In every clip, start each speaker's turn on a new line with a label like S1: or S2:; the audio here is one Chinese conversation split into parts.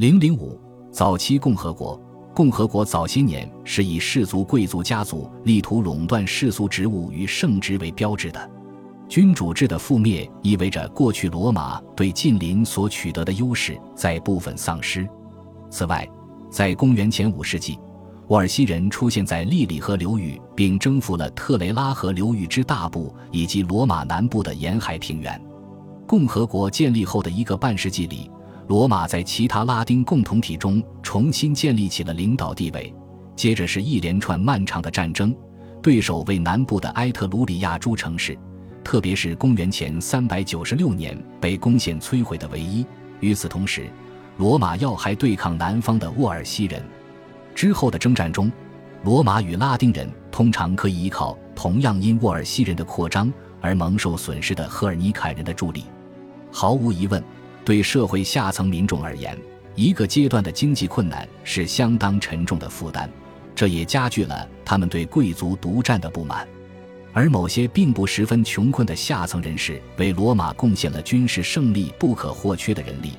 S1: 零零五早期共和国，共和国早些年是以氏族贵族家族力图垄断世俗职务与圣职为标志的。君主制的覆灭意味着过去罗马对近邻所取得的优势在部分丧失。此外，在公元前五世纪，沃尔西人出现在利里河流域，并征服了特雷拉河流域之大部以及罗马南部的沿海平原。共和国建立后的一个半世纪里。罗马在其他拉丁共同体中重新建立起了领导地位，接着是一连串漫长的战争，对手为南部的埃特鲁里亚诸城市，特别是公元前396年被攻陷摧毁的唯一。与此同时，罗马要还对抗南方的沃尔西人。之后的征战中，罗马与拉丁人通常可以依靠同样因沃尔西人的扩张而蒙受损失的赫尔尼凯人的助力。毫无疑问。对社会下层民众而言，一个阶段的经济困难是相当沉重的负担，这也加剧了他们对贵族独占的不满。而某些并不十分穷困的下层人士为罗马贡献了军事胜利不可或缺的人力，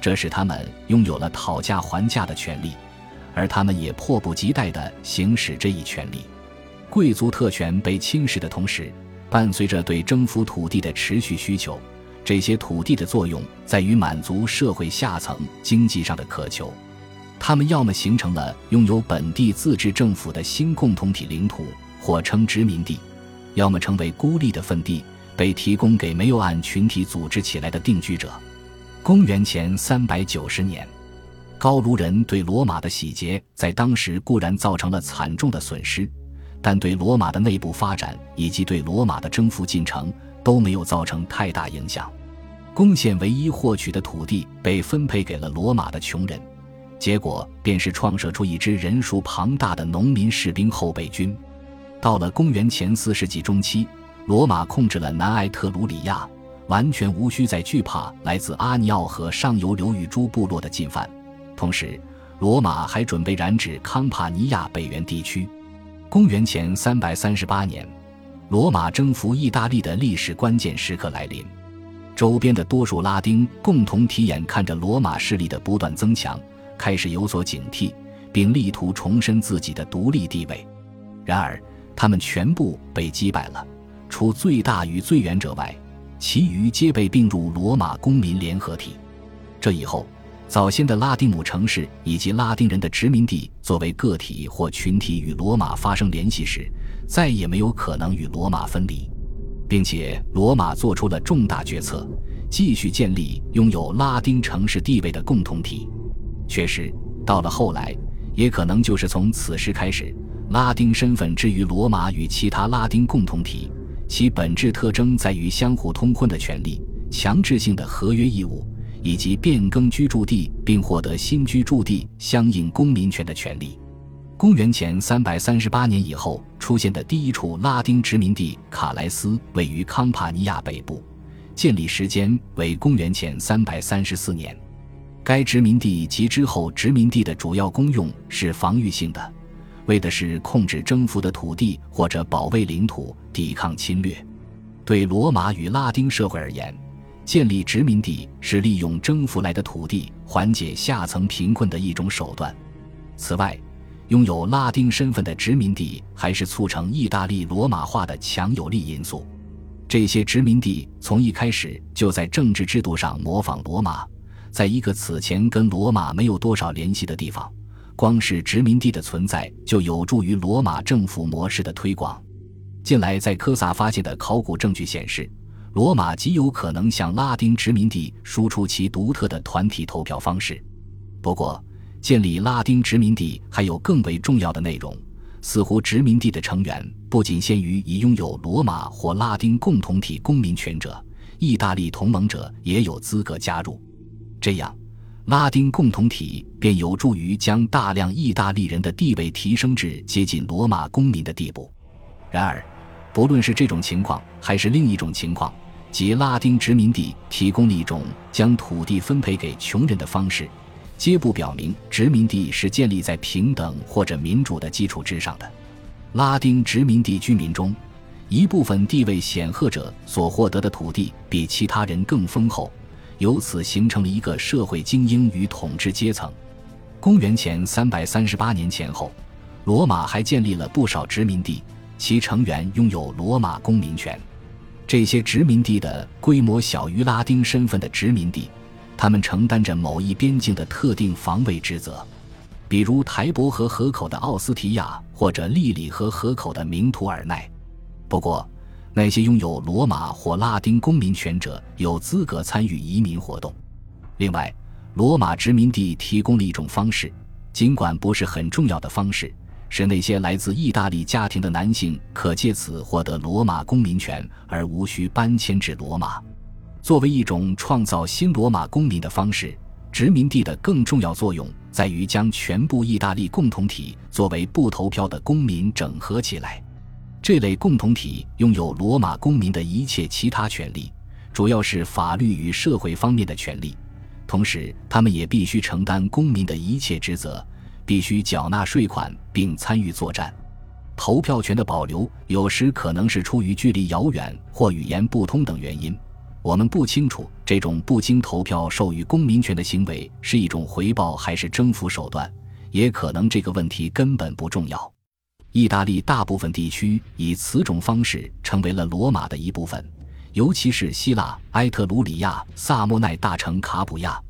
S1: 这使他们拥有了讨价还价的权利，而他们也迫不及待地行使这一权利。贵族特权被侵蚀的同时，伴随着对征服土地的持续需求。这些土地的作用在于满足社会下层经济上的渴求，他们要么形成了拥有本地自治政府的新共同体领土，或称殖民地；要么成为孤立的分地，被提供给没有按群体组织起来的定居者。公元前三百九十年，高卢人对罗马的洗劫在当时固然造成了惨重的损失，但对罗马的内部发展以及对罗马的征服进程都没有造成太大影响。贡献唯一获取的土地被分配给了罗马的穷人，结果便是创设出一支人数庞大的农民士兵后备军。到了公元前四世纪中期，罗马控制了南埃特鲁里亚，完全无需再惧怕来自阿尼奥河上游流域诸部落的进犯。同时，罗马还准备染指康帕尼亚北缘地区。公元前三百三十八年，罗马征服意大利的历史关键时刻来临。周边的多数拉丁共同体眼看着罗马势力的不断增强，开始有所警惕，并力图重申自己的独立地位。然而，他们全部被击败了，除最大与最远者外，其余皆被并入罗马公民联合体。这以后，早先的拉丁姆城市以及拉丁人的殖民地作为个体或群体与罗马发生联系时，再也没有可能与罗马分离。并且，罗马做出了重大决策，继续建立拥有拉丁城市地位的共同体。确实，到了后来，也可能就是从此时开始，拉丁身份之于罗马与其他拉丁共同体，其本质特征在于相互通婚的权利、强制性的合约义务，以及变更居住地并获得新居住地相应公民权的权利。公元前三百三十八年以后出现的第一处拉丁殖民地卡莱斯位于康帕尼亚北部，建立时间为公元前三百三十四年。该殖民地及之后殖民地的主要功用是防御性的，为的是控制征服的土地或者保卫领土、抵抗侵略。对罗马与拉丁社会而言，建立殖民地是利用征服来的土地缓解下层贫困的一种手段。此外，拥有拉丁身份的殖民地，还是促成意大利罗马化的强有力因素。这些殖民地从一开始就在政治制度上模仿罗马，在一个此前跟罗马没有多少联系的地方，光是殖民地的存在就有助于罗马政府模式的推广。近来在科萨发现的考古证据显示，罗马极有可能向拉丁殖民地输出其独特的团体投票方式。不过，建立拉丁殖民地还有更为重要的内容，似乎殖民地的成员不仅限于已拥有罗马或拉丁共同体公民权者，意大利同盟者也有资格加入。这样，拉丁共同体便有助于将大量意大利人的地位提升至接近罗马公民的地步。然而，不论是这种情况还是另一种情况，即拉丁殖民地提供了一种将土地分配给穷人的方式。皆不表明殖民地是建立在平等或者民主的基础之上的。拉丁殖民地居民中，一部分地位显赫者所获得的土地比其他人更丰厚，由此形成了一个社会精英与统治阶层。公元前三百三十八年前后，罗马还建立了不少殖民地，其成员拥有罗马公民权。这些殖民地的规模小于拉丁身份的殖民地，他们承担着某一边境的特定防卫职责，比如台伯河河口的奥斯提亚或者利里河河口的明图尔奈。不过，那些拥有罗马或拉丁公民权者有资格参与移民活动。另外，罗马殖民地提供了一种方式，尽管不是很重要的方式，使那些来自意大利家庭的男性可借此获得罗马公民权，而无需搬迁至罗马。作为一种创造新罗马公民的方式，殖民地的更重要作用在于将全部意大利共同体作为不投票的公民整合起来。这类共同体拥有罗马公民的一切其他权利，主要是法律与社会方面的权利。同时，他们也必须承担公民的一切职责，必须缴纳税款并参与作战。投票权的保留有时可能是出于距离遥远或语言不通等原因。我们不清楚这种不经投票授予公民权的行为是一种回报还是征服手段，也可能这个问题根本不重要。意大利大部分地区以此种方式成为了罗马的一部分，尤其是希腊埃特鲁里亚萨莫奈大城卡普亚，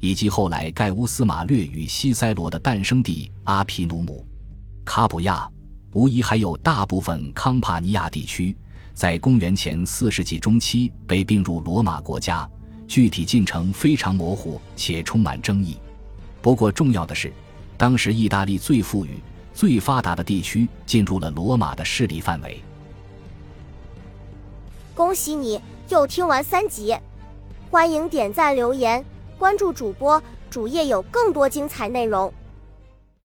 S1: 以及后来盖乌斯马略与西塞罗的诞生地阿皮努姆。卡普亚无疑还有大部分康帕尼亚地区，在公元前四世纪中期被并入罗马国家，具体进程非常模糊且充满争议。不过重要的是，当时意大利最富裕。最发达的地区进入了罗马的势力范围。
S2: 恭喜你又听完三集，欢迎点赞、留言、关注主播，主页有更多精彩内容。